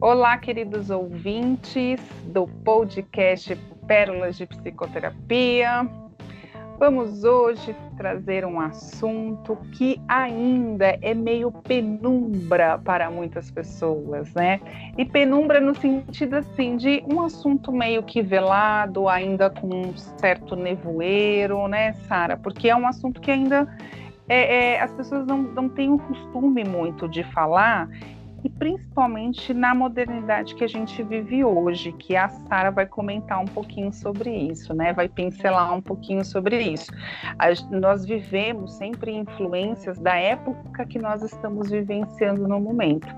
Olá, queridos ouvintes do podcast Pérolas de Psicoterapia. Vamos hoje trazer um assunto que ainda é meio penumbra para muitas pessoas, né? E penumbra no sentido assim de um assunto meio que velado, ainda com um certo nevoeiro, né, Sara? Porque é um assunto que ainda é, é, as pessoas não, não têm o costume muito de falar e principalmente na modernidade que a gente vive hoje, que a Sara vai comentar um pouquinho sobre isso, né? Vai pincelar um pouquinho sobre isso. A, nós vivemos sempre influências da época que nós estamos vivenciando no momento.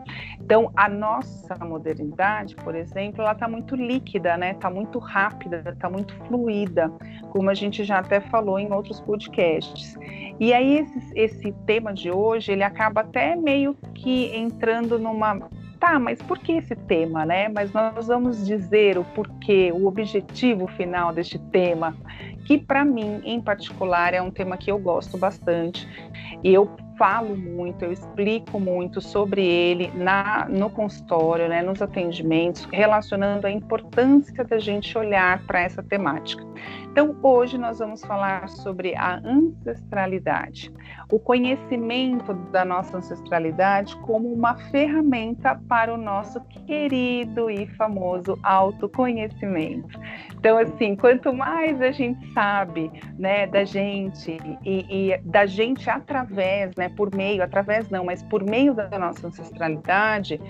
Então, a nossa modernidade, por exemplo, ela está muito líquida, né? Está muito rápida, está muito fluida, como a gente já até falou em outros podcasts. E aí esse, esse tema de hoje, ele acaba até meio que entrando numa tá, mas por que esse tema, né? Mas nós vamos dizer o porquê, o objetivo final deste tema, que para mim, em particular, é um tema que eu gosto bastante. E eu falo muito, eu explico muito sobre ele na, no consultório, né, nos atendimentos, relacionando a importância da gente olhar para essa temática. Então, hoje nós vamos falar sobre a ancestralidade, o conhecimento da nossa ancestralidade como uma ferramenta para o nosso querido e famoso autoconhecimento. Então, assim, quanto mais a gente sabe, né, da gente e, e da gente através, né, por meio, através não, mas por meio da nossa ancestralidade,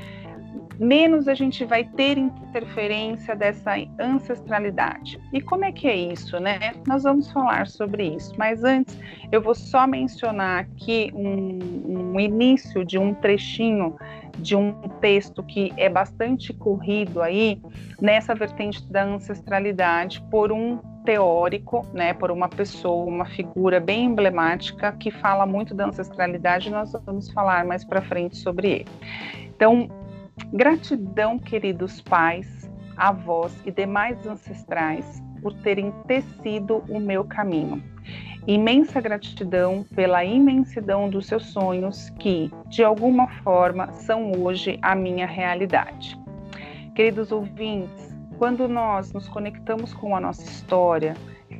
menos a gente vai ter interferência dessa ancestralidade. E como é que é isso, né? Nós vamos falar sobre isso, mas antes eu vou só mencionar aqui um, um início de um trechinho de um texto que é bastante corrido aí nessa vertente da ancestralidade por um teórico, né, por uma pessoa, uma figura bem emblemática que fala muito da ancestralidade, nós vamos falar mais para frente sobre ele. Então, gratidão, queridos pais, avós e demais ancestrais por terem tecido o meu caminho. Imensa gratidão pela imensidão dos seus sonhos que, de alguma forma, são hoje a minha realidade. Queridos ouvintes, quando nós nos conectamos com a nossa história,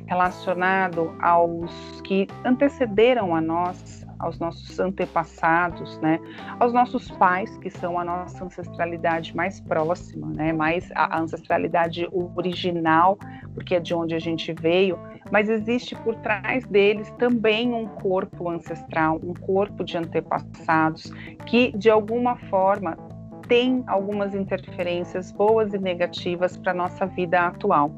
relacionado aos que antecederam a nós, aos nossos antepassados, né, aos nossos pais, que são a nossa ancestralidade mais próxima, né, mais a ancestralidade original, porque é de onde a gente veio, mas existe por trás deles também um corpo ancestral, um corpo de antepassados que de alguma forma tem algumas interferências boas e negativas para a nossa vida atual.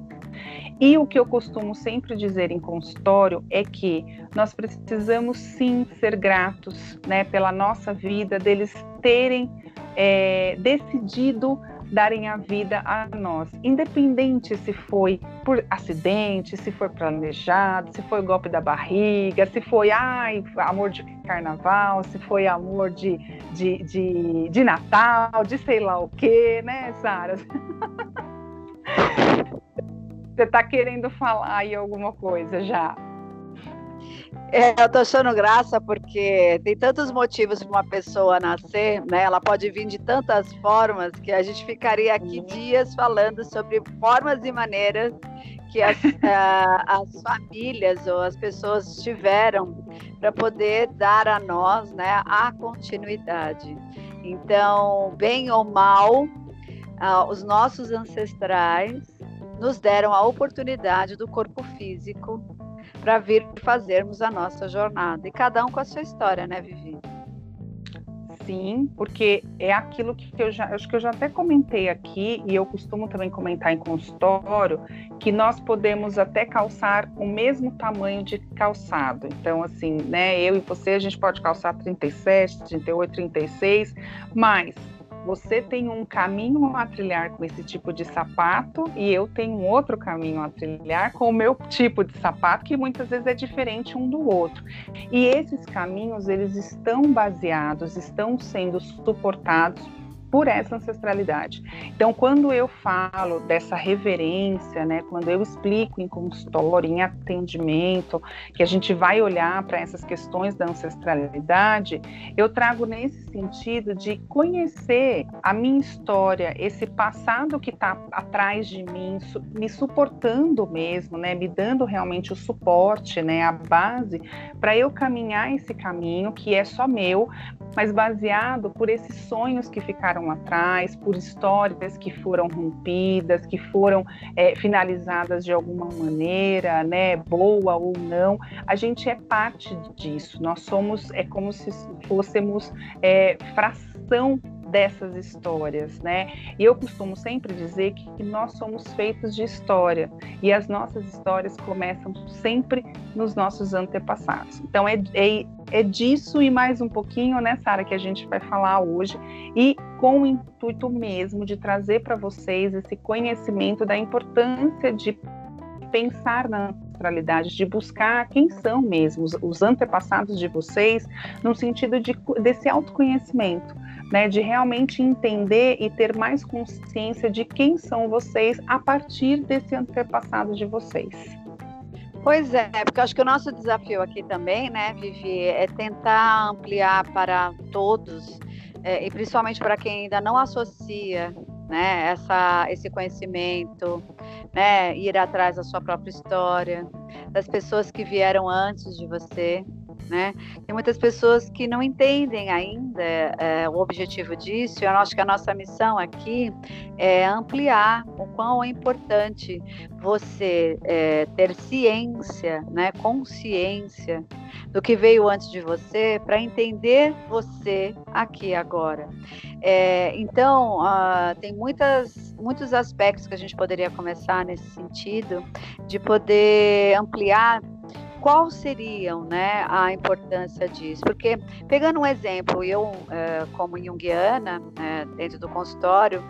E o que eu costumo sempre dizer em consultório é que nós precisamos sim ser gratos né, pela nossa vida, deles terem é, decidido darem a vida a nós, independente se foi por acidente, se foi planejado, se foi golpe da barriga, se foi ai, amor de carnaval, se foi amor de, de, de, de Natal, de sei lá o quê, né, Sara? Você está querendo falar aí alguma coisa já? É, eu tô achando graça porque tem tantos motivos para uma pessoa nascer, né? Ela pode vir de tantas formas que a gente ficaria aqui uhum. dias falando sobre formas e maneiras que as, as famílias ou as pessoas tiveram para poder dar a nós, né, a continuidade. Então, bem ou mal, os nossos ancestrais nos deram a oportunidade do corpo físico para vir fazermos a nossa jornada. E cada um com a sua história, né, Vivi? Sim, porque é aquilo que eu já, acho que eu já até comentei aqui e eu costumo também comentar em consultório que nós podemos até calçar o mesmo tamanho de calçado. Então, assim, né, eu e você a gente pode calçar 37, 38, 36, mas você tem um caminho a trilhar com esse tipo de sapato e eu tenho outro caminho a trilhar com o meu tipo de sapato que muitas vezes é diferente um do outro. E esses caminhos eles estão baseados, estão sendo suportados por essa ancestralidade. Então, quando eu falo dessa reverência, né, quando eu explico em consultório, em atendimento, que a gente vai olhar para essas questões da ancestralidade, eu trago nesse sentido de conhecer a minha história, esse passado que está atrás de mim, me suportando mesmo, né, me dando realmente o suporte, né, a base para eu caminhar esse caminho que é só meu, mas baseado por esses sonhos que ficaram lá atrás, por histórias que foram rompidas, que foram é, finalizadas de alguma maneira, né, boa ou não. A gente é parte disso. Nós somos, é como se fôssemos é, fração dessas histórias, né? E eu costumo sempre dizer que, nós somos feitos de história e as nossas histórias começam sempre nos nossos antepassados. Então é, é, é disso e mais um pouquinho, né, Sara, que a gente vai falar hoje e com o intuito mesmo de trazer para vocês esse conhecimento da importância de pensar na ancestralidade, de buscar quem são mesmo os, os antepassados de vocês, no sentido de, desse autoconhecimento né, de realmente entender e ter mais consciência de quem são vocês a partir desse antepassado de vocês. Pois é, porque acho que o nosso desafio aqui também, né, Vivi, é tentar ampliar para todos, é, e principalmente para quem ainda não associa né, essa, esse conhecimento, né, ir atrás da sua própria história, das pessoas que vieram antes de você, né? Tem muitas pessoas que não entendem ainda é, o objetivo disso. Eu acho que a nossa missão aqui é ampliar o quão é importante você é, ter ciência, né, consciência do que veio antes de você para entender você aqui agora. É, então, uh, tem muitas, muitos aspectos que a gente poderia começar nesse sentido, de poder ampliar qual seriam né, a importância disso? Porque, pegando um exemplo, eu, é, como junguiana, é, dentro do consultório,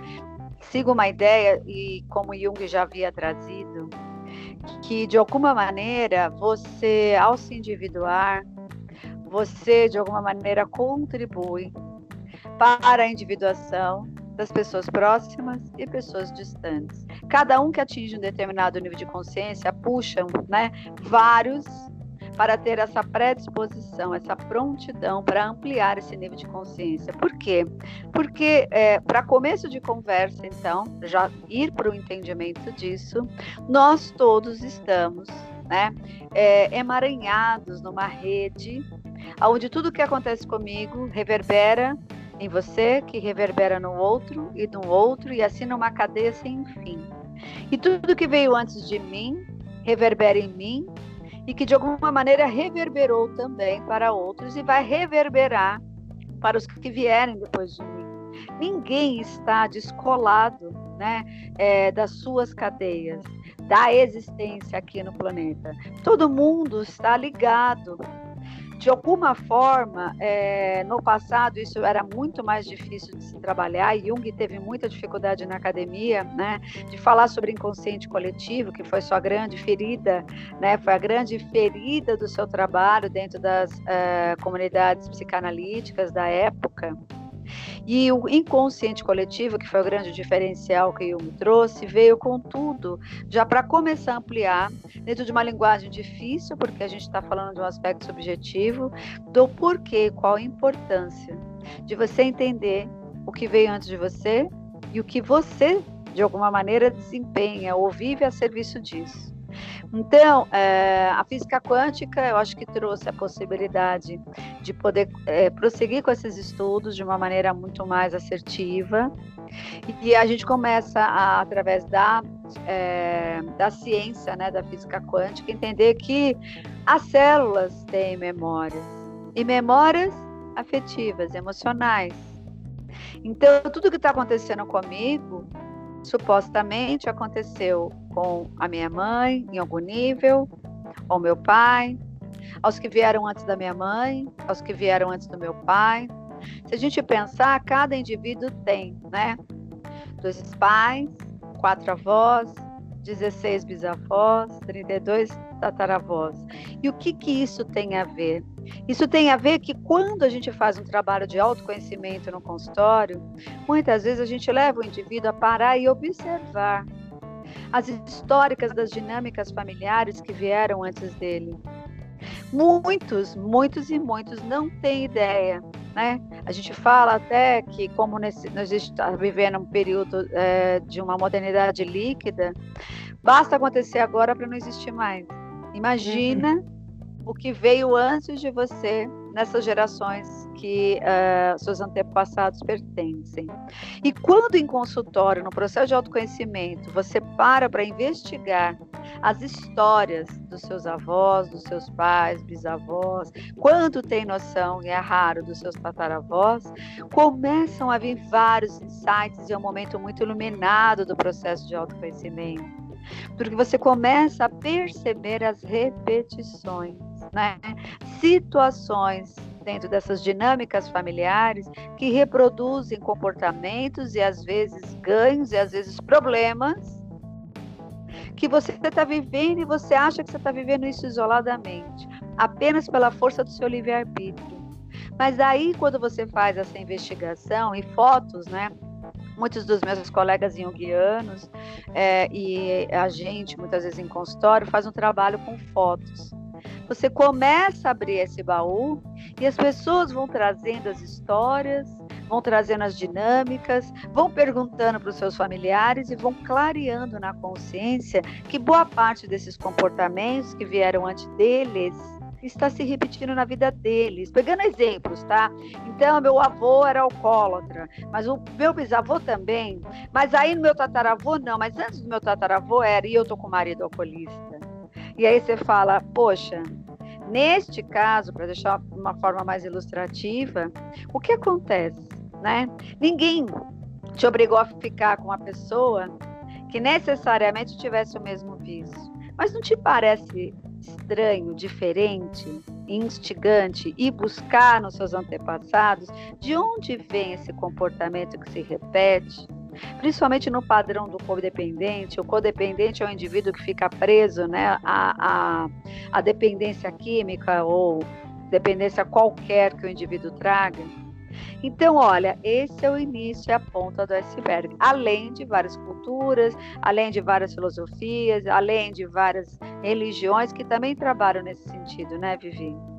sigo uma ideia, e como Jung já havia trazido, que de alguma maneira você, ao se individuar, você de alguma maneira contribui para a individuação das pessoas próximas e pessoas distantes. Cada um que atinge um determinado nível de consciência puxa né, vários para ter essa predisposição, essa prontidão para ampliar esse nível de consciência. Por quê? Porque, é, para começo de conversa, então, já ir para o entendimento disso, nós todos estamos né, é, emaranhados numa rede onde tudo que acontece comigo reverbera em você, que reverbera no outro e no outro, e assim numa cadeia sem fim. E tudo que veio antes de mim reverbera em mim e que de alguma maneira reverberou também para outros e vai reverberar para os que vierem depois de mim. Ninguém está descolado né, é, das suas cadeias, da existência aqui no planeta. Todo mundo está ligado de alguma forma, é, no passado isso era muito mais difícil de se trabalhar. Jung teve muita dificuldade na academia, né, de falar sobre inconsciente coletivo, que foi sua grande ferida, né, foi a grande ferida do seu trabalho dentro das é, comunidades psicanalíticas da época. E o inconsciente coletivo, que foi o grande diferencial que Jung trouxe, veio com tudo, já para começar a ampliar, dentro de uma linguagem difícil, porque a gente está falando de um aspecto subjetivo, do porquê, qual a importância de você entender o que veio antes de você e o que você, de alguma maneira, desempenha ou vive a serviço disso. Então, é, a física quântica, eu acho que trouxe a possibilidade de poder é, prosseguir com esses estudos de uma maneira muito mais assertiva. E a gente começa, a, através da, é, da ciência, né, da física quântica, entender que as células têm memórias, e memórias afetivas, emocionais. Então, tudo que está acontecendo comigo supostamente aconteceu com a minha mãe, em algum nível, ou meu pai, aos que vieram antes da minha mãe, aos que vieram antes do meu pai. Se a gente pensar, cada indivíduo tem, né? Dois pais, quatro avós, 16 bisavós, 32 tataravós. E o que que isso tem a ver? Isso tem a ver que quando a gente faz um trabalho de autoconhecimento no consultório, muitas vezes a gente leva o indivíduo a parar e observar as históricas das dinâmicas familiares que vieram antes dele. Muitos, muitos e muitos não têm ideia. Né? A gente fala até que, como nesse, nós estamos vivendo um período é, de uma modernidade líquida, basta acontecer agora para não existir mais. Imagina uhum o que veio antes de você nessas gerações que uh, seus antepassados pertencem. E quando em consultório, no processo de autoconhecimento, você para para investigar as histórias dos seus avós, dos seus pais, bisavós, quando tem noção, e é raro, dos seus tataravós, começam a vir vários insights e é um momento muito iluminado do processo de autoconhecimento. Porque você começa a perceber as repetições né? situações dentro dessas dinâmicas familiares que reproduzem comportamentos e às vezes ganhos e às vezes problemas que você está vivendo e você acha que você está vivendo isso isoladamente, apenas pela força do seu livre-arbítrio. Mas aí, quando você faz essa investigação e fotos, né? Muitos dos meus colegas junguianos é, e a gente, muitas vezes em consultório, faz um trabalho com fotos. Você começa a abrir esse baú e as pessoas vão trazendo as histórias, vão trazendo as dinâmicas, vão perguntando para os seus familiares e vão clareando na consciência que boa parte desses comportamentos que vieram antes deles está se repetindo na vida deles. Pegando exemplos, tá? Então, meu avô era alcoólatra, mas o meu bisavô também. Mas aí no meu tataravô não, mas antes do meu tataravô era, e eu tô com o marido alcoolista. E aí você fala, poxa, neste caso, para deixar uma forma mais ilustrativa, o que acontece, né? Ninguém te obrigou a ficar com uma pessoa que necessariamente tivesse o mesmo vício. Mas não te parece estranho, diferente, instigante e buscar nos seus antepassados de onde vem esse comportamento que se repete? Principalmente no padrão do codependente. O codependente é o indivíduo que fica preso né, à dependência química ou dependência qualquer que o indivíduo traga. Então, olha, esse é o início e a ponta do iceberg. Além de várias culturas, além de várias filosofias, além de várias religiões que também trabalham nesse sentido, né, Vivi?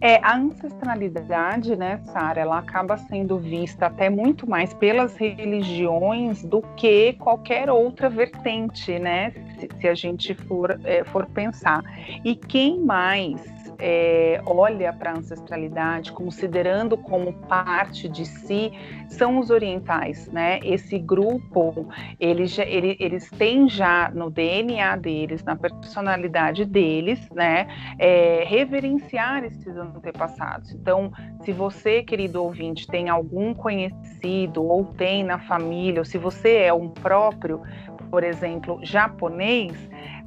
É, a ancestralidade, né, Sara, ela acaba sendo vista até muito mais pelas religiões do que qualquer outra vertente, né, se, se a gente for, é, for pensar. E quem mais é, olha para a ancestralidade considerando como parte de si são os orientais, né? Esse grupo, eles, já, ele, eles têm já no DNA deles, na personalidade deles, né? É, reverenciar esses antepassados. Então, se você, querido ouvinte, tem algum conhecido ou tem na família, ou se você é um próprio, por exemplo, japonês,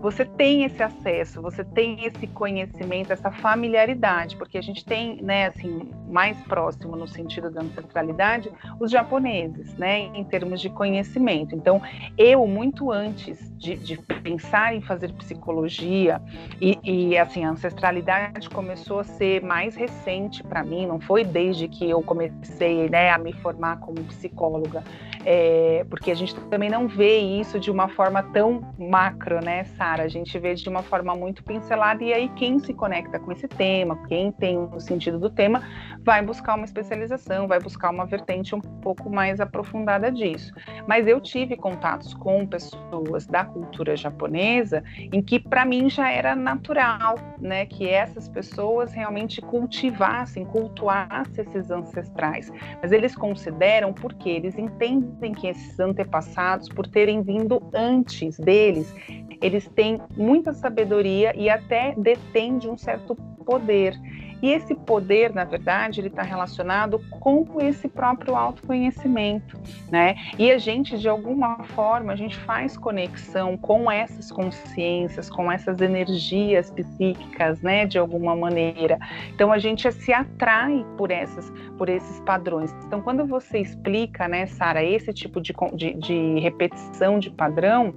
você tem esse acesso, você tem esse conhecimento, essa familiaridade, porque a gente tem, né, assim, mais próximo no sentido da ancestralidade, os japoneses, né, em termos de conhecimento. Então, eu, muito antes de, de pensar em fazer psicologia, e, e, assim, a ancestralidade começou a ser mais recente para mim, não foi desde que eu comecei, né, a me formar como psicóloga, é, porque a gente também não vê isso de uma forma tão macro, né, Sara? A gente vê de uma forma muito pincelada, e aí quem se conecta com esse tema, quem tem o sentido do tema, vai buscar uma especialização, vai buscar uma vertente um pouco mais aprofundada disso. Mas eu tive contatos com pessoas da cultura japonesa em que para mim já era natural, né, que essas pessoas realmente cultivassem, cultuassem esses ancestrais. Mas eles consideram porque eles entendem que esses antepassados, por terem vindo antes deles, eles têm muita sabedoria e até detêm de um certo poder. E esse poder, na verdade, ele está relacionado com esse próprio autoconhecimento, né? E a gente, de alguma forma, a gente faz conexão com essas consciências, com essas energias psíquicas, né? De alguma maneira. Então a gente se atrai por essas, por esses padrões. Então quando você explica, né, Sara, esse tipo de, de, de repetição de padrão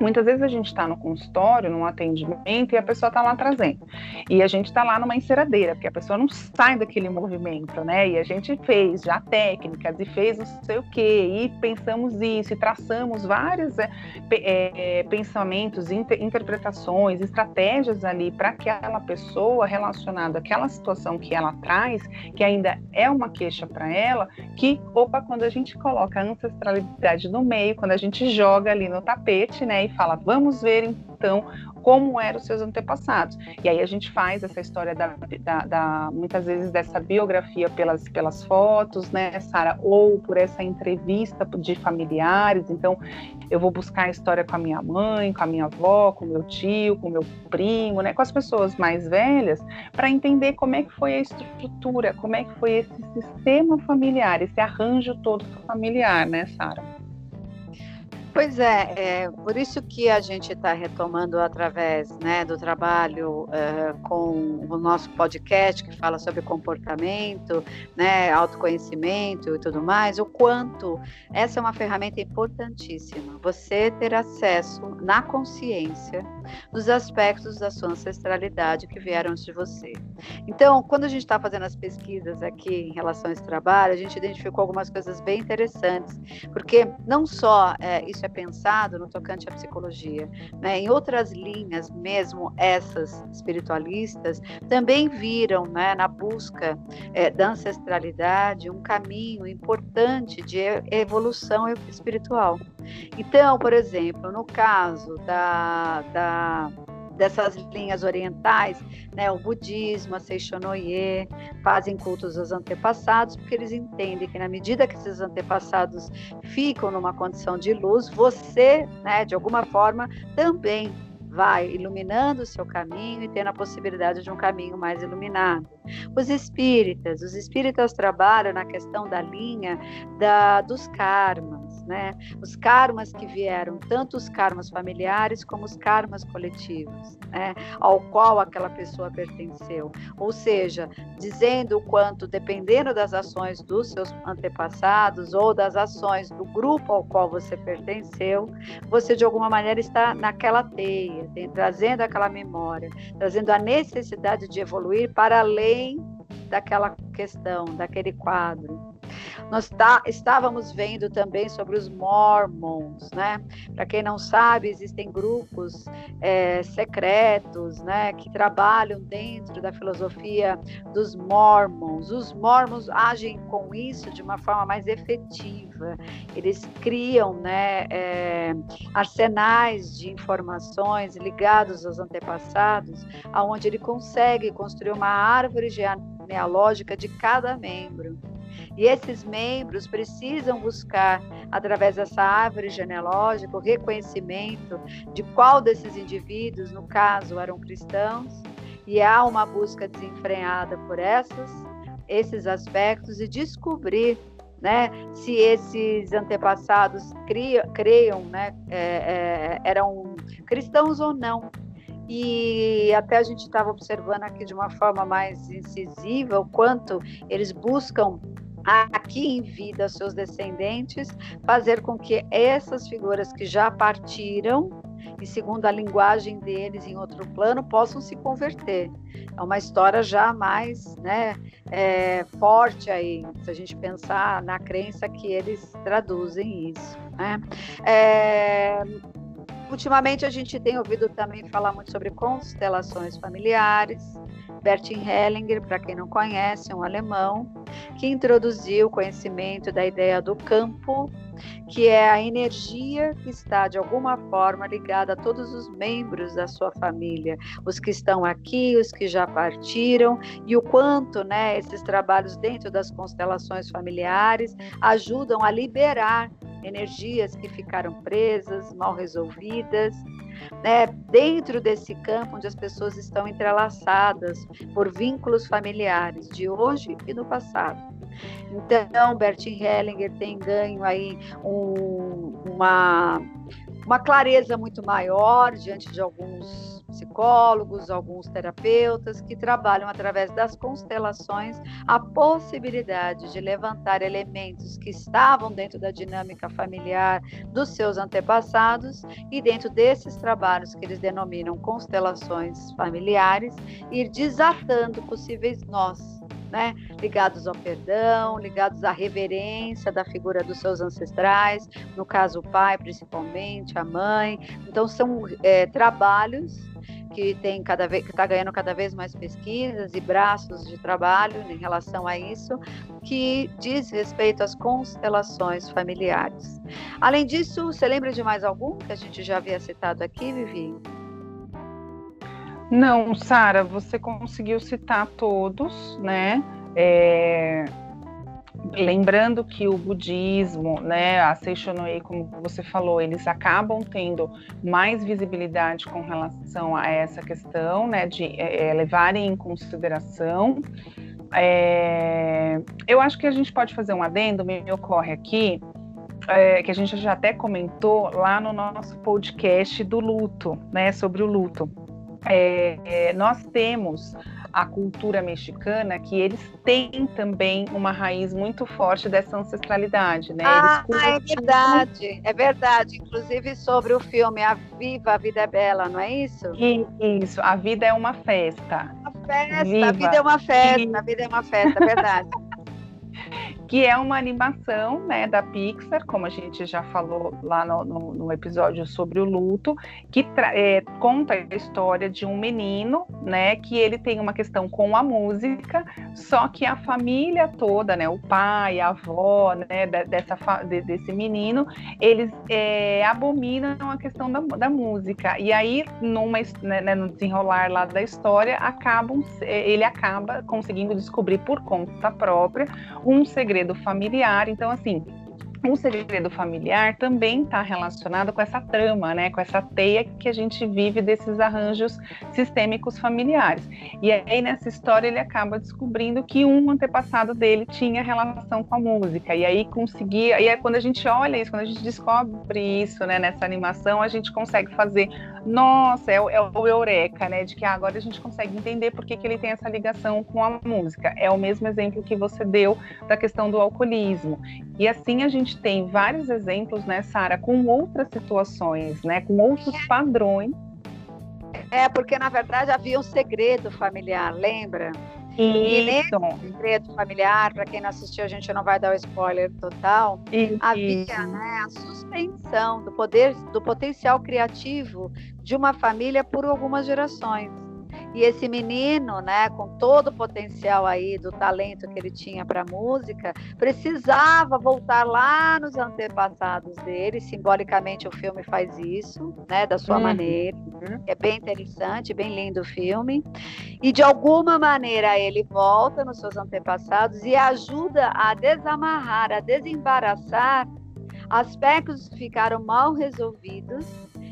Muitas vezes a gente está no consultório, num atendimento, e a pessoa está lá trazendo. E a gente está lá numa enceradeira, porque a pessoa não sai daquele movimento, né? E a gente fez já técnicas e fez não sei o quê, e pensamos isso, e traçamos vários é, é, pensamentos, inter, interpretações, estratégias ali para aquela pessoa relacionada àquela situação que ela traz, que ainda é uma queixa para ela, que, opa, quando a gente coloca a ancestralidade no meio, quando a gente joga ali no tapete, né? E fala: vamos ver então como eram os seus antepassados. E aí a gente faz essa história da, da, da muitas vezes dessa biografia pelas, pelas fotos, né, Sara, ou por essa entrevista de familiares. Então eu vou buscar a história com a minha mãe, com a minha avó, com meu tio, com meu primo, né, com as pessoas mais velhas, para entender como é que foi a estrutura, como é que foi esse sistema familiar, esse arranjo todo familiar, né, Sara? Pois é, é, por isso que a gente está retomando através né, do trabalho uh, com o nosso podcast que fala sobre comportamento, né, autoconhecimento e tudo mais, o quanto essa é uma ferramenta importantíssima. Você ter acesso na consciência dos aspectos da sua ancestralidade que vieram antes de você. Então, quando a gente está fazendo as pesquisas aqui em relação a esse trabalho, a gente identificou algumas coisas bem interessantes, porque não só é, isso é pensado no tocante à psicologia. Né? Em outras linhas, mesmo essas espiritualistas, também viram né, na busca é, da ancestralidade um caminho importante de evolução espiritual. Então, por exemplo, no caso da, da dessas linhas orientais, né, o budismo, a Seishonoye, fazem cultos aos antepassados, porque eles entendem que na medida que esses antepassados ficam numa condição de luz, você, né, de alguma forma, também vai iluminando o seu caminho e tendo a possibilidade de um caminho mais iluminado. Os espíritas, os espíritas trabalham na questão da linha da, dos karmas, né? Os karmas que vieram, tanto os karmas familiares como os karmas coletivos, né? Ao qual aquela pessoa pertenceu. Ou seja, dizendo o quanto, dependendo das ações dos seus antepassados ou das ações do grupo ao qual você pertenceu, você de alguma maneira está naquela teia, trazendo aquela memória, trazendo a necessidade de evoluir para além além daquela questão, daquele quadro. Nós tá, estávamos vendo também sobre os Mormons, né? Para quem não sabe, existem grupos é, secretos, né, que trabalham dentro da filosofia dos Mormons. Os Mormons agem com isso de uma forma mais efetiva. Eles criam, né, é, arsenais de informações ligados aos antepassados, aonde ele consegue construir uma árvore genealógica de cada membro. E esses membros precisam buscar, através dessa árvore genealógica, o reconhecimento de qual desses indivíduos, no caso, eram cristãos, e há uma busca desenfreada por essas, esses aspectos e descobrir né, se esses antepassados cria, creiam, né, é, é, eram cristãos ou não. E até a gente estava observando aqui de uma forma mais incisiva o quanto eles buscam aqui em vida seus descendentes, fazer com que essas figuras que já partiram, e segundo a linguagem deles em outro plano, possam se converter. É uma história já mais né, é, forte aí, se a gente pensar na crença que eles traduzem isso. Né? É, ultimamente a gente tem ouvido também falar muito sobre constelações familiares, Bertin Hellinger, para quem não conhece, um alemão, que introduziu o conhecimento da ideia do campo, que é a energia que está de alguma forma ligada a todos os membros da sua família, os que estão aqui, os que já partiram, e o quanto, né, esses trabalhos dentro das constelações familiares ajudam a liberar energias que ficaram presas, mal resolvidas né, dentro desse campo onde as pessoas estão entrelaçadas por vínculos familiares de hoje e do passado. Então, Bertin Hellinger tem ganho aí um, uma, uma clareza muito maior diante de alguns psicólogos, alguns terapeutas que trabalham através das constelações a possibilidade de levantar elementos que estavam dentro da dinâmica familiar dos seus antepassados e dentro desses trabalhos que eles denominam constelações familiares, ir desatando possíveis nós né? ligados ao perdão, ligados à reverência da figura dos seus ancestrais, no caso o pai principalmente, a mãe. Então são é, trabalhos que tem cada vez que está ganhando cada vez mais pesquisas e braços de trabalho em relação a isso, que diz respeito às constelações familiares. Além disso, você lembra de mais algum que a gente já havia citado aqui, Vivi? Não, Sara, você conseguiu citar todos, né? É... Lembrando que o budismo, né, a Seishonoi, como você falou, eles acabam tendo mais visibilidade com relação a essa questão, né, de é, é levarem em consideração. É... Eu acho que a gente pode fazer um adendo, me ocorre aqui, é, que a gente já até comentou lá no nosso podcast do luto, né, sobre o luto é, é, nós temos a cultura mexicana que eles têm também uma raiz muito forte dessa ancestralidade, né? Ah, é verdade, é verdade. Inclusive sobre o filme A Viva, a Vida é Bela, não é isso? Isso, a vida é uma festa. A festa, Viva. a vida é uma festa, a vida é uma festa, é verdade. que é uma animação né, da Pixar, como a gente já falou lá no, no, no episódio sobre o luto, que é, conta a história de um menino, né, que ele tem uma questão com a música, só que a família toda, né, o pai, a avó, né, dessa, de, desse menino, eles é, abominam a questão da, da, música. E aí, numa, né, né, no desenrolar lá da história, acabam, ele acaba conseguindo descobrir por conta própria um segredo segredo familiar. Então, assim, o segredo familiar também está relacionado com essa trama, né, com essa teia que a gente vive desses arranjos sistêmicos familiares. E aí nessa história ele acaba descobrindo que um antepassado dele tinha relação com a música. E aí conseguia, e aí quando a gente olha isso, quando a gente descobre isso, né, nessa animação, a gente consegue fazer, nossa, é, é o eureka, né, de que ah, agora a gente consegue entender por que, que ele tem essa ligação com a música. É o mesmo exemplo que você deu da questão do alcoolismo. E assim a gente tem vários exemplos, né, Sara, com outras situações, né, com outros padrões. É, porque na verdade havia um segredo familiar, lembra? Isso. E nesse segredo familiar, para quem não assistiu, a gente não vai dar o spoiler total. Isso. Havia né, a suspensão do poder, do potencial criativo de uma família por algumas gerações. E esse menino, né, com todo o potencial aí do talento que ele tinha para música, precisava voltar lá nos antepassados dele. Simbolicamente o filme faz isso, né, da sua uhum. maneira. É bem interessante, bem lindo o filme. E de alguma maneira ele volta nos seus antepassados e ajuda a desamarrar, a desembaraçar aspectos que ficaram mal resolvidos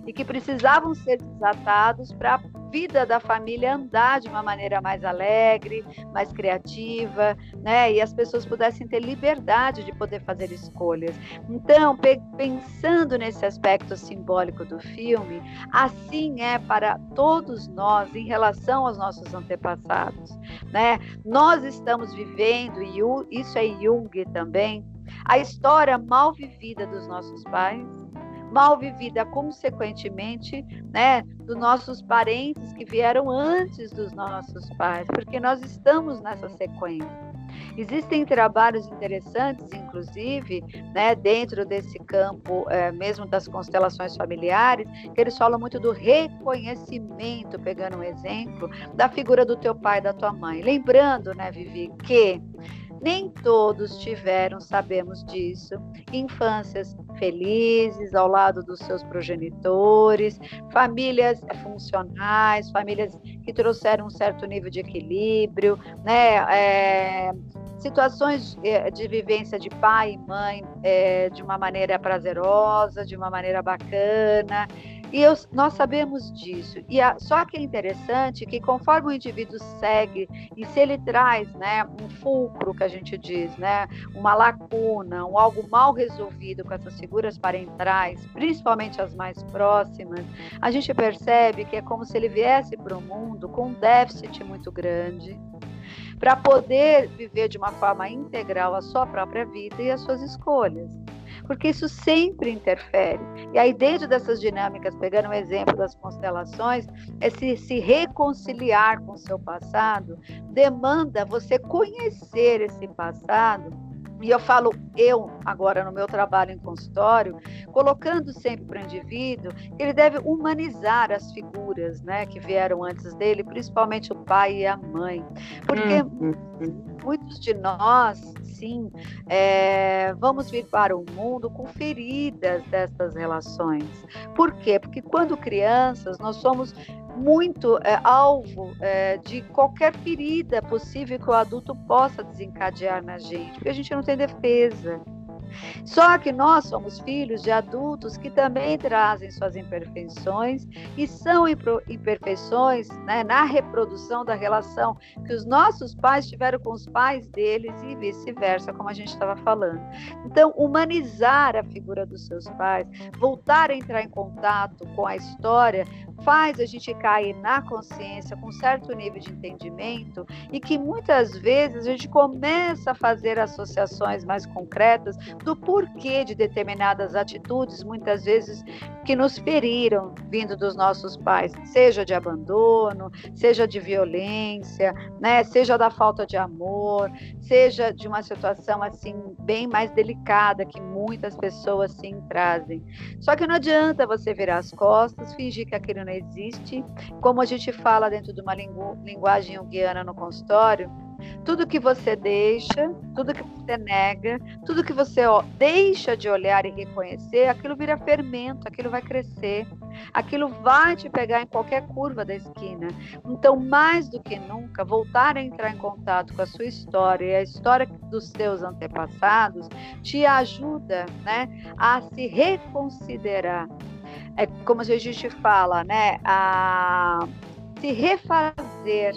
e que precisavam ser desatados para vida da família andar de uma maneira mais alegre, mais criativa, né? E as pessoas pudessem ter liberdade de poder fazer escolhas. Então, pensando nesse aspecto simbólico do filme, assim é para todos nós em relação aos nossos antepassados, né? Nós estamos vivendo e isso é Jung também, a história mal vivida dos nossos pais mal vivida, consequentemente, né, dos nossos parentes que vieram antes dos nossos pais, porque nós estamos nessa sequência. Existem trabalhos interessantes, inclusive, né, dentro desse campo, é, mesmo das constelações familiares, que eles falam muito do reconhecimento, pegando um exemplo, da figura do teu pai e da tua mãe. Lembrando, né, Vivi, que nem todos tiveram, sabemos disso, infâncias felizes ao lado dos seus progenitores, famílias funcionais, famílias que trouxeram um certo nível de equilíbrio, né? É, situações é, de vivência de pai e mãe é, de uma maneira prazerosa, de uma maneira bacana. E eu, nós sabemos disso. E a, só que é interessante que conforme o indivíduo segue e se ele traz, né, um fulcro que a gente diz, né, uma lacuna, um algo mal resolvido com essas figuras parentais, principalmente as mais próximas, a gente percebe que é como se ele viesse para o mundo com um déficit muito grande para poder viver de uma forma integral a sua própria vida e as suas escolhas porque isso sempre interfere. E aí, dentro dessas dinâmicas, pegando o um exemplo das constelações, é se, se reconciliar com o seu passado, demanda você conhecer esse passado e eu falo eu agora no meu trabalho em consultório, colocando sempre para o indivíduo que ele deve humanizar as figuras, né, que vieram antes dele, principalmente o pai e a mãe, porque hum, muitos de nós, sim, é, vamos vir para o mundo com feridas dessas relações. Por quê? Porque quando crianças nós somos muito é, alvo é, de qualquer ferida possível que o adulto possa desencadear na gente, porque a gente não tem defesa. Só que nós somos filhos de adultos que também trazem suas imperfeições e são imperfeições né, na reprodução da relação que os nossos pais tiveram com os pais deles e vice-versa, como a gente estava falando. Então, humanizar a figura dos seus pais, voltar a entrar em contato com a história, faz a gente cair na consciência com certo nível de entendimento e que muitas vezes a gente começa a fazer associações mais concretas do porquê de determinadas atitudes, muitas vezes que nos feriram vindo dos nossos pais, seja de abandono, seja de violência, né, seja da falta de amor, seja de uma situação assim bem mais delicada que muitas pessoas sim trazem. Só que não adianta você virar as costas, fingir que aquilo não existe, como a gente fala dentro de uma lingu linguagem junguiana no consultório, tudo que você deixa, tudo que você nega, tudo que você ó, deixa de olhar e reconhecer, aquilo vira fermento, aquilo vai crescer, aquilo vai te pegar em qualquer curva da esquina. Então, mais do que nunca, voltar a entrar em contato com a sua história e a história dos seus antepassados te ajuda né, a se reconsiderar. É como a gente fala, né? A se refazer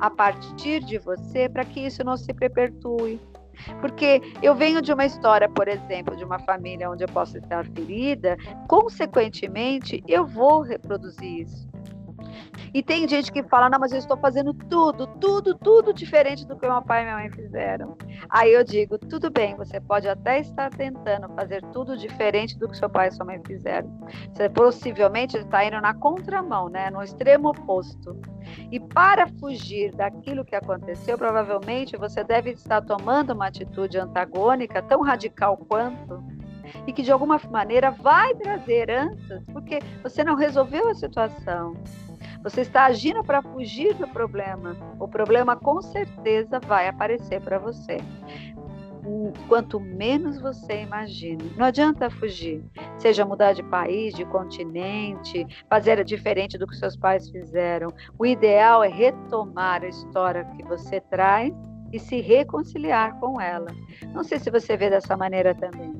a partir de você para que isso não se perpetue. Porque eu venho de uma história, por exemplo, de uma família onde eu posso estar ferida, consequentemente, eu vou reproduzir isso. E tem gente que fala, não, mas eu estou fazendo tudo, tudo, tudo diferente do que meu pai e minha mãe fizeram. Aí eu digo, tudo bem, você pode até estar tentando fazer tudo diferente do que seu pai e sua mãe fizeram. Você possivelmente está indo na contramão, né? No extremo oposto. E para fugir daquilo que aconteceu, provavelmente você deve estar tomando uma atitude antagônica tão radical quanto e que de alguma maneira vai trazer ânsias, porque você não resolveu a situação. Você está agindo para fugir do problema. O problema com certeza vai aparecer para você. Quanto menos você imagina. Não adianta fugir. Seja mudar de país, de continente, fazer diferente do que seus pais fizeram. O ideal é retomar a história que você traz e se reconciliar com ela. Não sei se você vê dessa maneira também.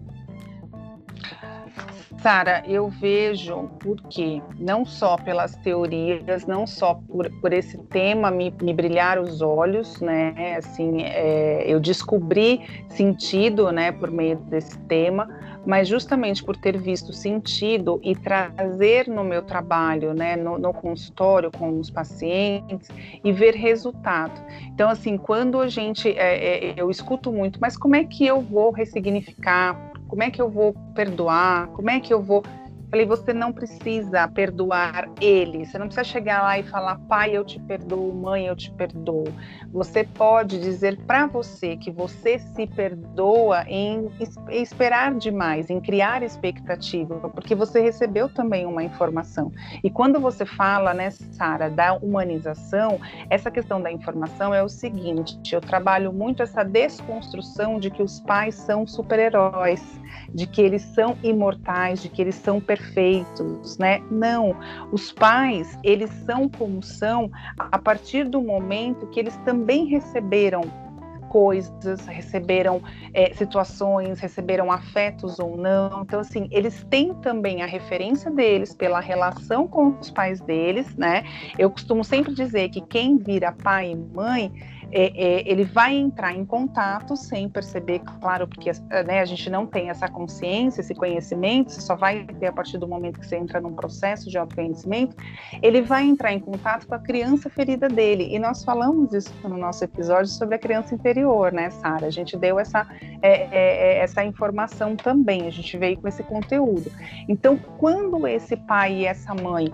Sara, eu vejo porque não só pelas teorias, não só por, por esse tema me, me brilhar os olhos, né? Assim, é, eu descobri sentido, né, por meio desse tema, mas justamente por ter visto sentido e trazer no meu trabalho, né, no, no consultório com os pacientes e ver resultado. Então, assim, quando a gente, é, é, eu escuto muito, mas como é que eu vou ressignificar? Como é que eu vou perdoar? Como é que eu vou Falei, você não precisa perdoar ele, você não precisa chegar lá e falar, pai, eu te perdoo, mãe, eu te perdoo. Você pode dizer para você que você se perdoa em esperar demais, em criar expectativa, porque você recebeu também uma informação. E quando você fala, né, Sara, da humanização, essa questão da informação é o seguinte: eu trabalho muito essa desconstrução de que os pais são super-heróis, de que eles são imortais, de que eles são perfeitos perfeitos, né? Não, os pais, eles são como são a partir do momento que eles também receberam coisas, receberam é, situações, receberam afetos ou não. Então, assim, eles têm também a referência deles pela relação com os pais deles, né? Eu costumo sempre dizer que quem vira pai e mãe é, é, ele vai entrar em contato sem perceber, claro, porque né, a gente não tem essa consciência, esse conhecimento, você só vai ter a partir do momento que você entra num processo de autoconhecimento, ele vai entrar em contato com a criança ferida dele. E nós falamos isso no nosso episódio sobre a criança interior, né, Sara? A gente deu essa, é, é, é, essa informação também, a gente veio com esse conteúdo. Então, quando esse pai e essa mãe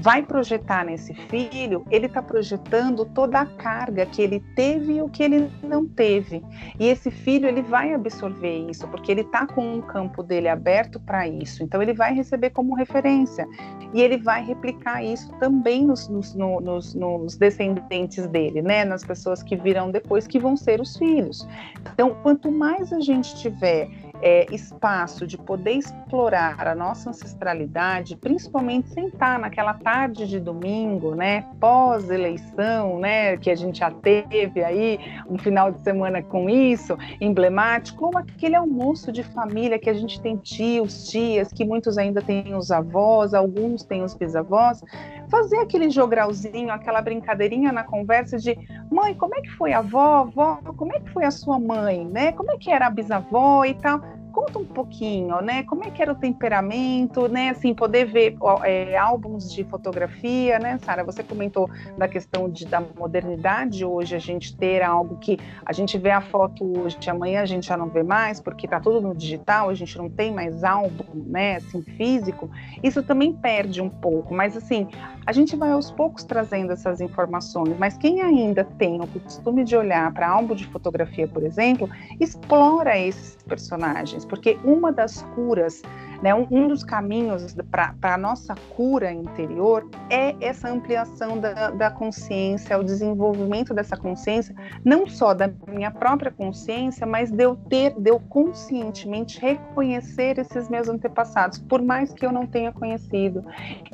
vai projetar nesse filho, ele está projetando toda a carga que ele teve e o que ele não teve. E esse filho ele vai absorver isso, porque ele está com um campo dele aberto para isso. Então ele vai receber como referência e ele vai replicar isso também nos, nos, nos, nos descendentes dele, né? Nas pessoas que virão depois, que vão ser os filhos. Então, quanto mais a gente tiver é, espaço de poder explorar a nossa ancestralidade, principalmente sentar naquela tarde de domingo, né, pós-eleição, né, que a gente já teve aí um final de semana com isso, emblemático, ou aquele almoço de família que a gente tem tios, tias, que muitos ainda têm os avós, alguns têm os bisavós, fazer aquele jogralzinho, aquela brincadeirinha na conversa de mãe, como é que foi a avó, avó, como é que foi a sua mãe, né? Como é que era a bisavó e tal conta um pouquinho, né? Como é que era o temperamento, né? Assim, poder ver é, álbuns de fotografia, né, Sara? Você comentou da questão de, da modernidade hoje, a gente ter algo que a gente vê a foto hoje, amanhã a gente já não vê mais, porque tá tudo no digital, a gente não tem mais álbum, né, assim, físico. Isso também perde um pouco, mas assim, a gente vai aos poucos trazendo essas informações, mas quem ainda tem o costume de olhar para álbum de fotografia, por exemplo, explora esses personagens, porque uma das curas né? Um, um dos caminhos para a nossa cura interior é essa ampliação da, da consciência, o desenvolvimento dessa consciência, não só da minha própria consciência, mas de eu ter, de eu conscientemente reconhecer esses meus antepassados, por mais que eu não tenha conhecido.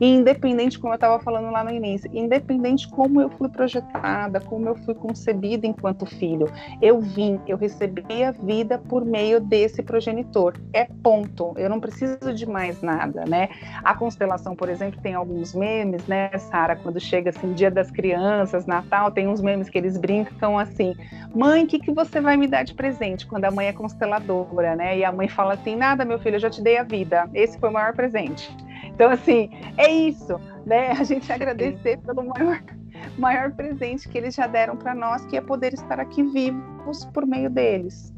E independente, como eu estava falando lá no início, independente como eu fui projetada, como eu fui concebida enquanto filho, eu vim, eu recebi a vida por meio desse progenitor. É ponto. Eu não preciso preciso de mais nada, né? A constelação, por exemplo, tem alguns memes, né, Sara, quando chega assim, Dia das Crianças, Natal, tem uns memes que eles brincam assim: "Mãe, o que que você vai me dar de presente?" Quando a mãe é consteladora, né? E a mãe fala assim: "Nada, meu filho, eu já te dei a vida. Esse foi o maior presente." Então, assim, é isso, né? A gente agradecer pelo maior maior presente que eles já deram para nós, que é poder estar aqui vivos por meio deles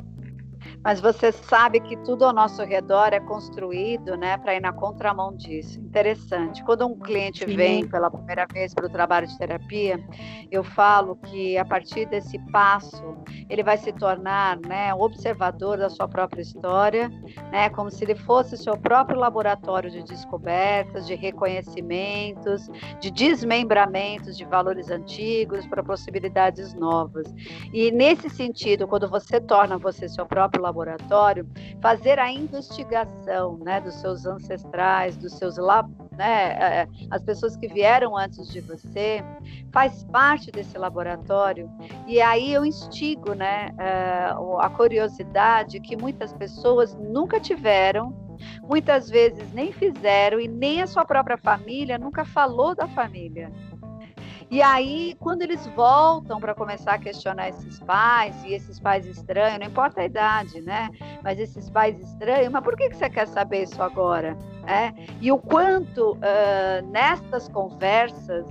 mas você sabe que tudo ao nosso redor é construído, né, para ir na contramão disso. Interessante. Quando um cliente Sim. vem pela primeira vez para o trabalho de terapia, eu falo que a partir desse passo ele vai se tornar, né, observador da sua própria história, né, como se ele fosse seu próprio laboratório de descobertas, de reconhecimentos, de desmembramentos de valores antigos para possibilidades novas. E nesse sentido, quando você torna você seu próprio laboratório laboratório, fazer a investigação né, dos seus ancestrais, dos seus né, é, é, as pessoas que vieram antes de você, faz parte desse laboratório. E aí eu instigo né, é, a curiosidade que muitas pessoas nunca tiveram, muitas vezes nem fizeram, e nem a sua própria família nunca falou da família. E aí, quando eles voltam para começar a questionar esses pais, e esses pais estranhos, não importa a idade, né? Mas esses pais estranhos, mas por que, que você quer saber isso agora? É? E o quanto uh, nestas conversas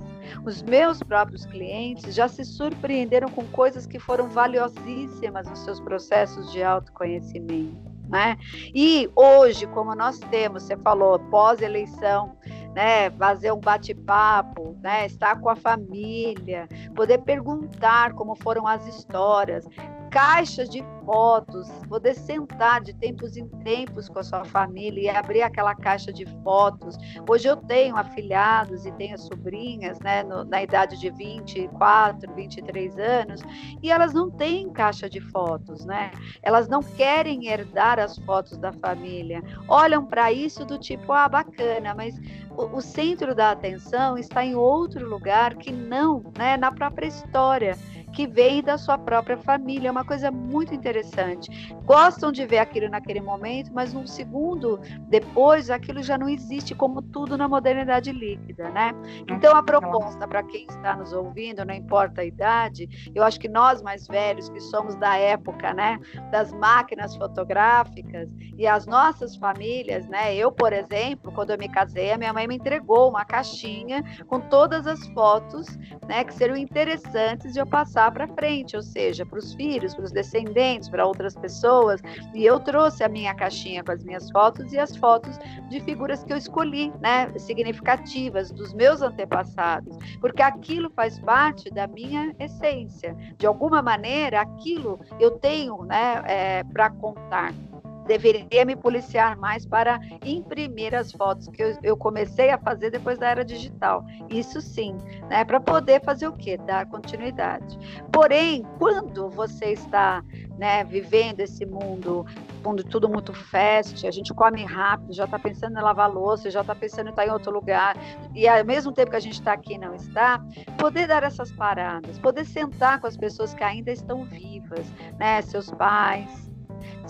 os meus próprios clientes já se surpreenderam com coisas que foram valiosíssimas nos seus processos de autoconhecimento. Né? E hoje, como nós temos, você falou, pós-eleição, né, fazer um bate-papo, né, estar com a família, poder perguntar como foram as histórias, caixas de fotos, poder sentar de tempos em tempos com a sua família e abrir aquela caixa de fotos. Hoje eu tenho afilhados e tenho sobrinhas, né, no, na idade de 24, 23 anos, e elas não têm caixa de fotos, né? Elas não querem herdar as fotos da família. Olham para isso do tipo, ah, bacana, mas o, o centro da atenção está em outro lugar que não, né, na própria história que vem da sua própria família. É uma coisa muito interessante. Gostam de ver aquilo naquele momento, mas um segundo depois aquilo já não existe, como tudo na modernidade líquida, né? Então a proposta para quem está nos ouvindo, não importa a idade, eu acho que nós mais velhos, que somos da época, né, das máquinas fotográficas e as nossas famílias, né? Eu, por exemplo, quando eu me casei, a minha mãe me entregou uma caixinha com todas as fotos, né, que seriam interessantes de eu passar para frente, ou seja, para os filhos, para os descendentes, para outras pessoas. E eu trouxe a minha caixinha com as minhas fotos e as fotos de figuras que eu escolhi, né, significativas dos meus antepassados, porque aquilo faz parte da minha essência. De alguma maneira, aquilo eu tenho, né, é, para contar deveria me policiar mais para imprimir as fotos que eu, eu, comecei a fazer depois da era digital. Isso sim, né, para poder fazer o quê? Dar continuidade. Porém, quando você está né, vivendo esse mundo, mundo tudo muito fast, a gente come rápido, já está pensando em lavar louça, já está pensando em estar em outro lugar, e ao mesmo tempo que a gente está aqui não está, poder dar essas paradas, poder sentar com as pessoas que ainda estão vivas, né, seus pais,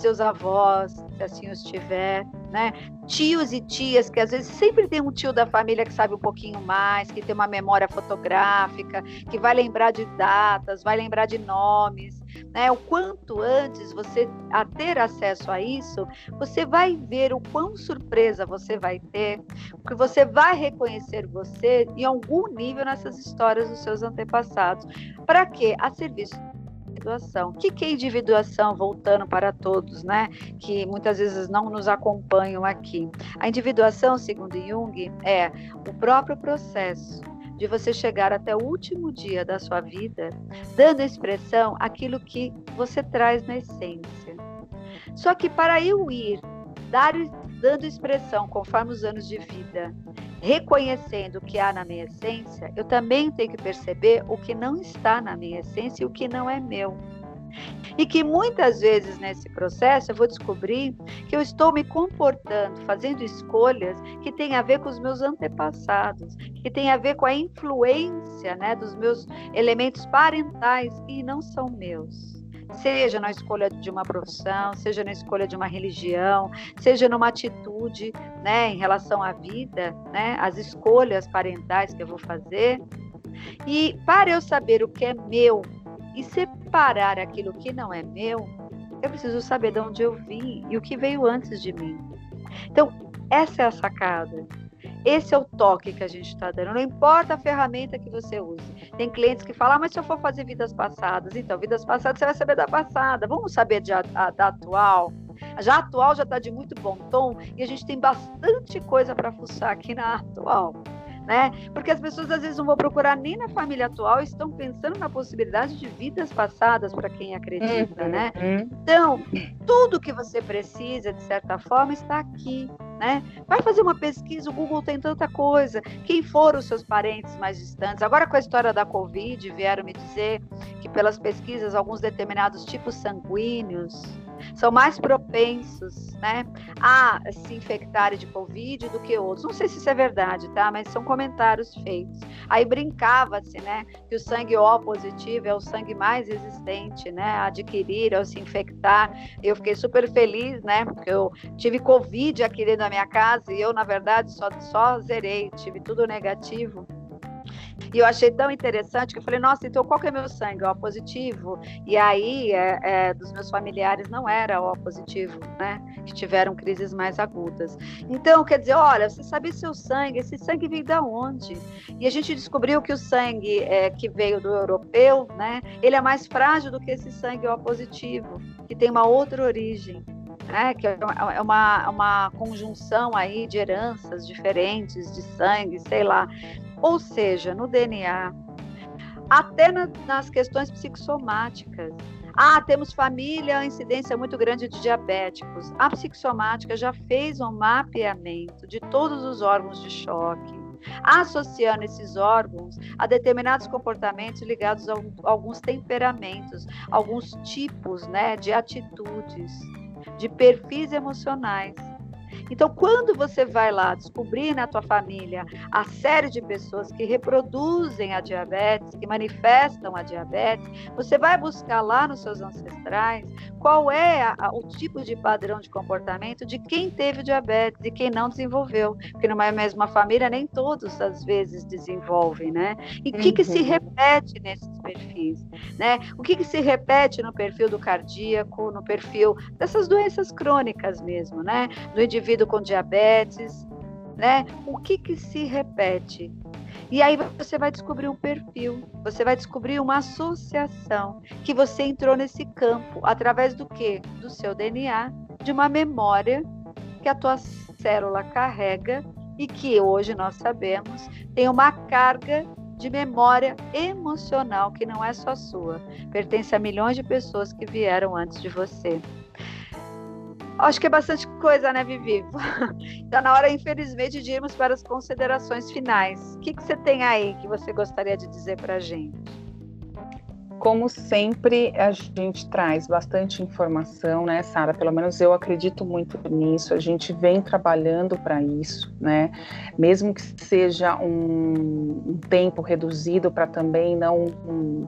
seus avós, se assim os tiver, né? Tios e tias, que às vezes sempre tem um tio da família que sabe um pouquinho mais, que tem uma memória fotográfica, que vai lembrar de datas, vai lembrar de nomes, né? O quanto antes você a ter acesso a isso, você vai ver o quão surpresa você vai ter, porque você vai reconhecer você em algum nível nessas histórias dos seus antepassados. Para quê? A serviço individuação. O que é individuação, voltando para todos, né? Que muitas vezes não nos acompanham aqui. A individuação, segundo Jung, é o próprio processo de você chegar até o último dia da sua vida, dando expressão àquilo que você traz na essência. Só que para eu ir, dar, dando expressão conforme os anos de vida, reconhecendo o que há na minha essência, eu também tenho que perceber o que não está na minha essência e o que não é meu. E que muitas vezes nesse processo eu vou descobrir que eu estou me comportando, fazendo escolhas que têm a ver com os meus antepassados, que têm a ver com a influência né, dos meus elementos parentais e não são meus seja na escolha de uma profissão, seja na escolha de uma religião, seja numa atitude, né, em relação à vida, né, as escolhas parentais que eu vou fazer. E para eu saber o que é meu e separar aquilo que não é meu, eu preciso saber de onde eu vim e o que veio antes de mim. Então, essa é a sacada. Esse é o toque que a gente está dando. Não importa a ferramenta que você use. Tem clientes que falam, ah, mas se eu for fazer vidas passadas, então, vidas passadas você vai saber da passada. Vamos saber de, a, da atual. Já atual já está de muito bom tom e a gente tem bastante coisa para fuçar aqui na atual né? Porque as pessoas às vezes não vão procurar nem na família atual, estão pensando na possibilidade de vidas passadas para quem acredita, né? uhum. né? Então, tudo que você precisa, de certa forma, está aqui, né? Vai fazer uma pesquisa, o Google tem tanta coisa. Quem foram os seus parentes mais distantes? Agora com a história da Covid, vieram me dizer que pelas pesquisas alguns determinados tipos sanguíneos são mais propensos né, a se infectarem de Covid do que outros. Não sei se isso é verdade, tá? Mas são comentários feitos. Aí brincava-se, né, que o sangue O positivo é o sangue mais resistente, né, a adquirir ou se infectar. Eu fiquei super feliz, né, porque eu tive Covid aqui dentro da minha casa e eu, na verdade, só, só zerei, tive tudo negativo. E eu achei tão interessante que eu falei, nossa, então qual que é meu sangue? O positivo. E aí, é, é, dos meus familiares não era O positivo, né? Que tiveram crises mais agudas. Então, quer dizer, olha, você sabe seu sangue, esse sangue veio da onde? E a gente descobriu que o sangue é, que veio do europeu, né? Ele é mais frágil do que esse sangue O positivo, que tem uma outra origem. Né, que é uma, é uma, uma conjunção aí de heranças diferentes, de sangue, sei lá. Ou seja, no DNA, até na, nas questões psicossomáticas. Ah, temos família, incidência muito grande de diabéticos. A psicossomática já fez um mapeamento de todos os órgãos de choque, associando esses órgãos a determinados comportamentos ligados a, a alguns temperamentos, alguns tipos né, de atitudes, de perfis emocionais. Então, quando você vai lá descobrir na tua família a série de pessoas que reproduzem a diabetes, que manifestam a diabetes, você vai buscar lá nos seus ancestrais qual é a, a, o tipo de padrão de comportamento de quem teve diabetes e quem não desenvolveu, porque numa mesma família nem todos às vezes desenvolvem, né? E o uhum. que, que se uhum. repete nesses perfis, né? O que, que se repete no perfil do cardíaco, no perfil dessas doenças crônicas mesmo, né? Do indivíduo com diabetes, né? O que que se repete? E aí você vai descobrir um perfil, você vai descobrir uma associação que você entrou nesse campo através do quê? Do seu DNA, de uma memória que a tua célula carrega e que hoje nós sabemos tem uma carga de memória emocional que não é só sua, pertence a milhões de pessoas que vieram antes de você. Acho que é bastante coisa, né, Vivi? Está na hora, infelizmente, de irmos para as considerações finais. O que, que você tem aí que você gostaria de dizer para a gente? Como sempre, a gente traz bastante informação, né, Sara? Pelo menos eu acredito muito nisso. A gente vem trabalhando para isso, né? Mesmo que seja um, um tempo reduzido para também não. Um,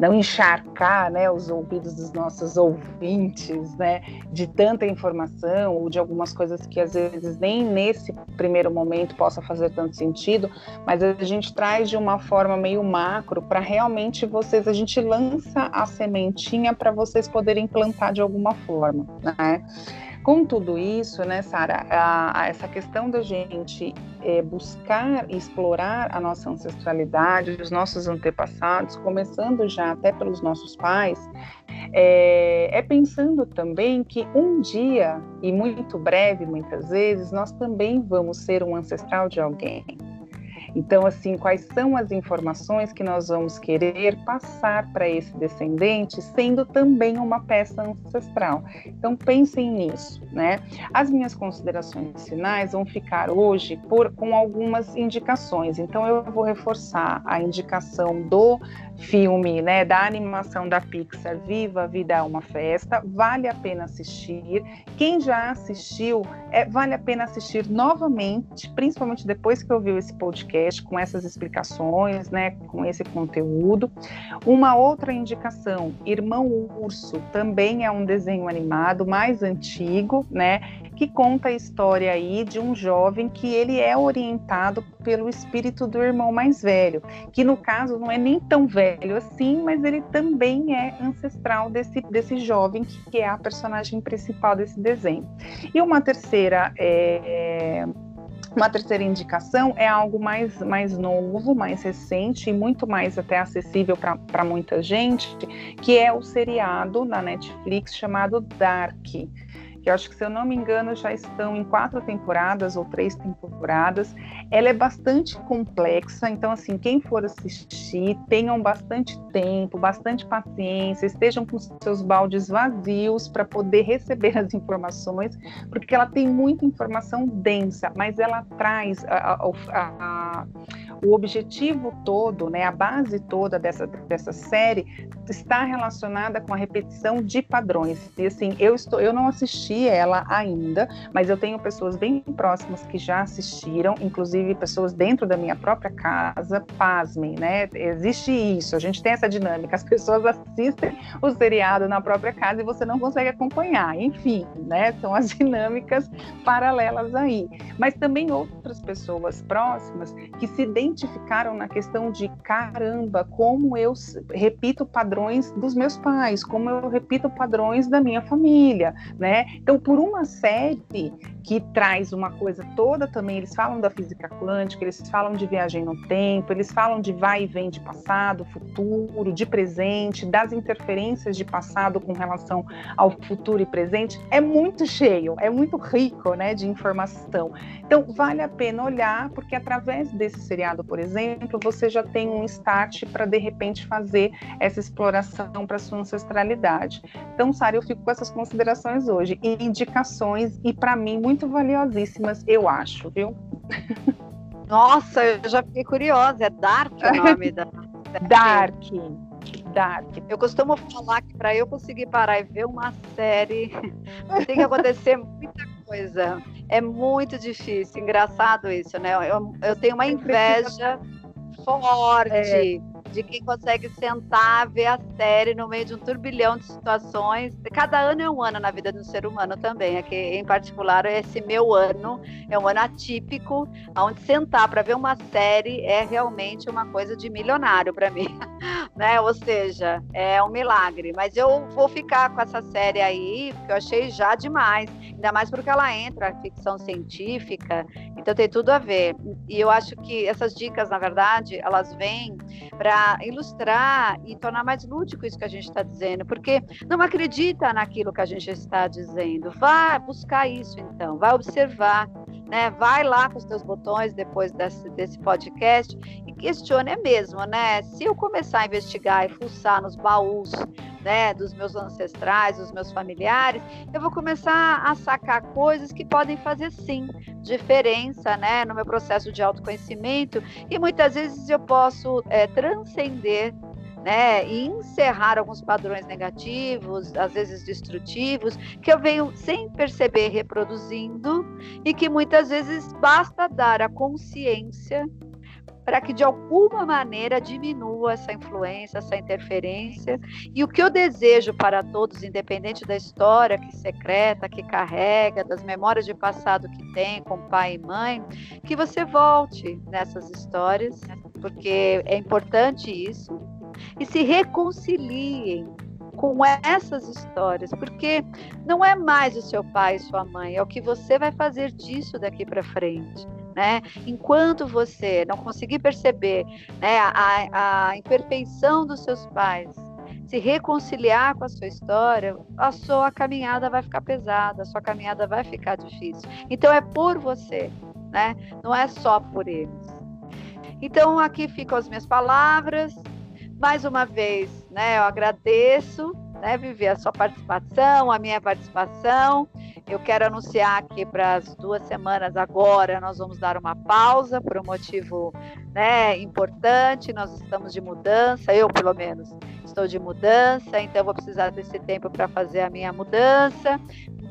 não encharcar né, os ouvidos dos nossos ouvintes né, de tanta informação ou de algumas coisas que às vezes nem nesse primeiro momento possa fazer tanto sentido, mas a gente traz de uma forma meio macro para realmente vocês, a gente lança a sementinha para vocês poderem plantar de alguma forma. Né? Com tudo isso, né, Sara, essa questão da gente é, buscar e explorar a nossa ancestralidade, os nossos antepassados, começando já até pelos nossos pais, é, é pensando também que um dia, e muito breve muitas vezes, nós também vamos ser um ancestral de alguém. Então, assim, quais são as informações que nós vamos querer passar para esse descendente, sendo também uma peça ancestral? Então, pensem nisso, né? As minhas considerações finais vão ficar hoje por, com algumas indicações. Então, eu vou reforçar a indicação do filme, né, da animação da Pixar, Viva a Vida é uma Festa, vale a pena assistir. Quem já assistiu, é, vale a pena assistir novamente, principalmente depois que ouviu esse podcast com essas explicações, né, com esse conteúdo. Uma outra indicação, Irmão Urso, também é um desenho animado mais antigo, né, que conta a história aí de um jovem que ele é orientado pelo espírito do irmão mais velho, que no caso não é nem tão velho assim, mas ele também é ancestral desse, desse jovem que é a personagem principal desse desenho. E uma terceira é, uma terceira indicação é algo mais, mais novo, mais recente e muito mais até acessível para muita gente, que é o seriado na Netflix chamado Dark que eu acho que, se eu não me engano, já estão em quatro temporadas ou três temporadas. Ela é bastante complexa, então, assim, quem for assistir, tenham bastante tempo, bastante paciência, estejam com seus baldes vazios para poder receber as informações, porque ela tem muita informação densa, mas ela traz a, a, a, o objetivo todo, né, a base toda dessa, dessa série está relacionada com a repetição de padrões. E assim, eu estou, eu não assisti ela ainda, mas eu tenho pessoas bem próximas que já assistiram, inclusive pessoas dentro da minha própria casa, pasmem, né? Existe isso, a gente tem essa dinâmica, as pessoas assistem o seriado na própria casa e você não consegue acompanhar. Enfim, né? São as dinâmicas paralelas aí. Mas também outras pessoas próximas que se identificaram na questão de caramba, como eu repito padrões dos meus pais, como eu repito padrões da minha família, né? Então, por uma série que traz uma coisa toda também, eles falam da física quântica, eles falam de viagem no tempo, eles falam de vai e vem de passado, futuro, de presente, das interferências de passado com relação ao futuro e presente, é muito cheio, é muito rico, né, de informação. Então, vale a pena olhar, porque através desse seriado, por exemplo, você já tem um start para de repente fazer essa exploração para sua ancestralidade. Então, Sara, eu fico com essas considerações hoje indicações e para mim muito valiosíssimas, eu acho, viu? Nossa, eu já fiquei curiosa. É Dark o nome da Dark. Dark. Eu costumo falar que para eu conseguir parar e ver uma série, tem que acontecer muita coisa. É muito difícil, engraçado isso, né? Eu, eu tenho uma inveja forte. É de quem consegue sentar, ver a série no meio de um turbilhão de situações. Cada ano é um ano na vida um ser humano também. Aqui, em particular, esse meu ano é um ano atípico, onde sentar para ver uma série é realmente uma coisa de milionário para mim, né? Ou seja, é um milagre. Mas eu vou ficar com essa série aí, porque eu achei já demais. Ainda mais porque ela entra ficção científica, então tem tudo a ver. E eu acho que essas dicas, na verdade, elas vêm para ilustrar e tornar mais lúdico isso que a gente está dizendo, porque não acredita naquilo que a gente está dizendo. Vai buscar isso então, vai observar, né? Vai lá com os teus botões depois desse, desse podcast e questione mesmo, né? Se eu começar a investigar e fuçar nos baús né, dos meus ancestrais, dos meus familiares, eu vou começar a sacar coisas que podem fazer sim diferença, né, no meu processo de autoconhecimento e muitas vezes eu posso é, transcender né, e encerrar alguns padrões negativos, às vezes destrutivos, que eu venho sem perceber reproduzindo e que muitas vezes basta dar a consciência para que de alguma maneira diminua essa influência, essa interferência. E o que eu desejo para todos, independente da história que secreta, que carrega, das memórias de passado que tem com pai e mãe, que você volte nessas histórias, porque é importante isso, e se reconciliem com essas histórias, porque não é mais o seu pai e sua mãe, é o que você vai fazer disso daqui para frente né? Enquanto você não conseguir perceber né, a, a imperfeição dos seus pais, se reconciliar com a sua história, a sua caminhada vai ficar pesada, a sua caminhada vai ficar difícil. Então é por você, né? Não é só por eles. Então aqui ficam as minhas palavras. Mais uma vez, né? Eu agradeço, né, Vivi, a sua participação, a minha participação. Eu quero anunciar aqui para as duas semanas agora, nós vamos dar uma pausa por um motivo né, importante. Nós estamos de mudança, eu pelo menos estou de mudança, então vou precisar desse tempo para fazer a minha mudança.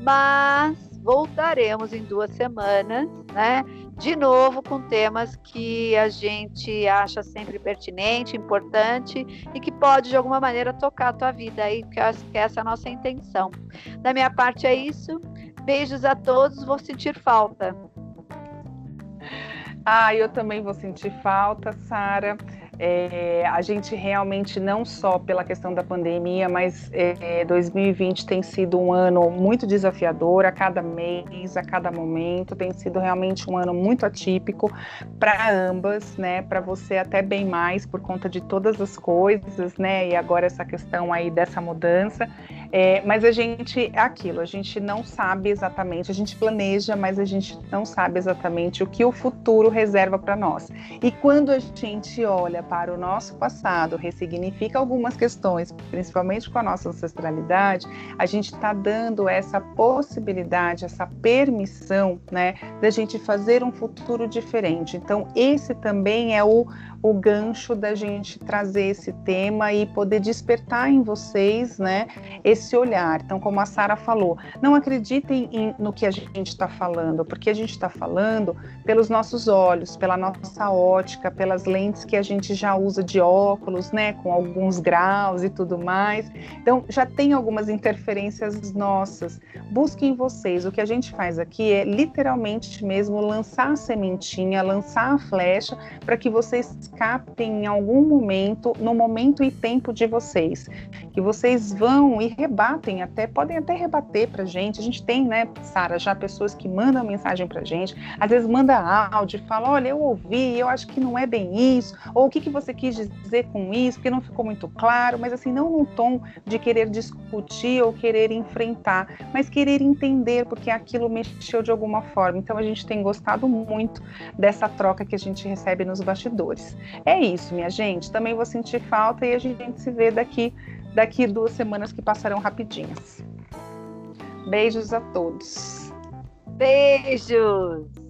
Mas voltaremos em duas semanas, né? De novo com temas que a gente acha sempre pertinente, importante e que pode de alguma maneira tocar a tua vida aí, que essa é a nossa intenção. Da minha parte é isso. Beijos a todos, vou sentir falta. Ah, eu também vou sentir falta, Sara. É, a gente realmente não só pela questão da pandemia, mas é, 2020 tem sido um ano muito desafiador a cada mês, a cada momento, tem sido realmente um ano muito atípico para ambas, né? Para você até bem mais por conta de todas as coisas, né? E agora essa questão aí dessa mudança. É, mas a gente é aquilo, a gente não sabe exatamente, a gente planeja, mas a gente não sabe exatamente o que o futuro reserva para nós. E quando a gente olha para o nosso passado, ressignifica algumas questões, principalmente com a nossa ancestralidade, a gente está dando essa possibilidade, essa permissão, né, da gente fazer um futuro diferente. Então, esse também é o o gancho da gente trazer esse tema e poder despertar em vocês, né, esse olhar. Então, como a Sara falou, não acreditem em, no que a gente está falando, porque a gente está falando pelos nossos olhos, pela nossa ótica, pelas lentes que a gente já usa de óculos, né, com alguns graus e tudo mais. Então, já tem algumas interferências nossas. Busquem vocês. O que a gente faz aqui é literalmente mesmo lançar a sementinha, lançar a flecha para que vocês captem em algum momento, no momento e tempo de vocês, que vocês vão e rebatem até, podem até rebater para gente. A gente tem, né, Sara, já pessoas que mandam mensagem para gente, às vezes manda áudio, fala, olha, eu ouvi, eu acho que não é bem isso, ou o que, que você quis dizer com isso, porque não ficou muito claro, mas assim, não num tom de querer discutir ou querer enfrentar, mas querer entender, porque aquilo mexeu de alguma forma. Então a gente tem gostado muito dessa troca que a gente recebe nos bastidores. É isso, minha gente. Também vou sentir falta e a gente se vê daqui, daqui duas semanas que passarão rapidinhas. Beijos a todos. Beijos!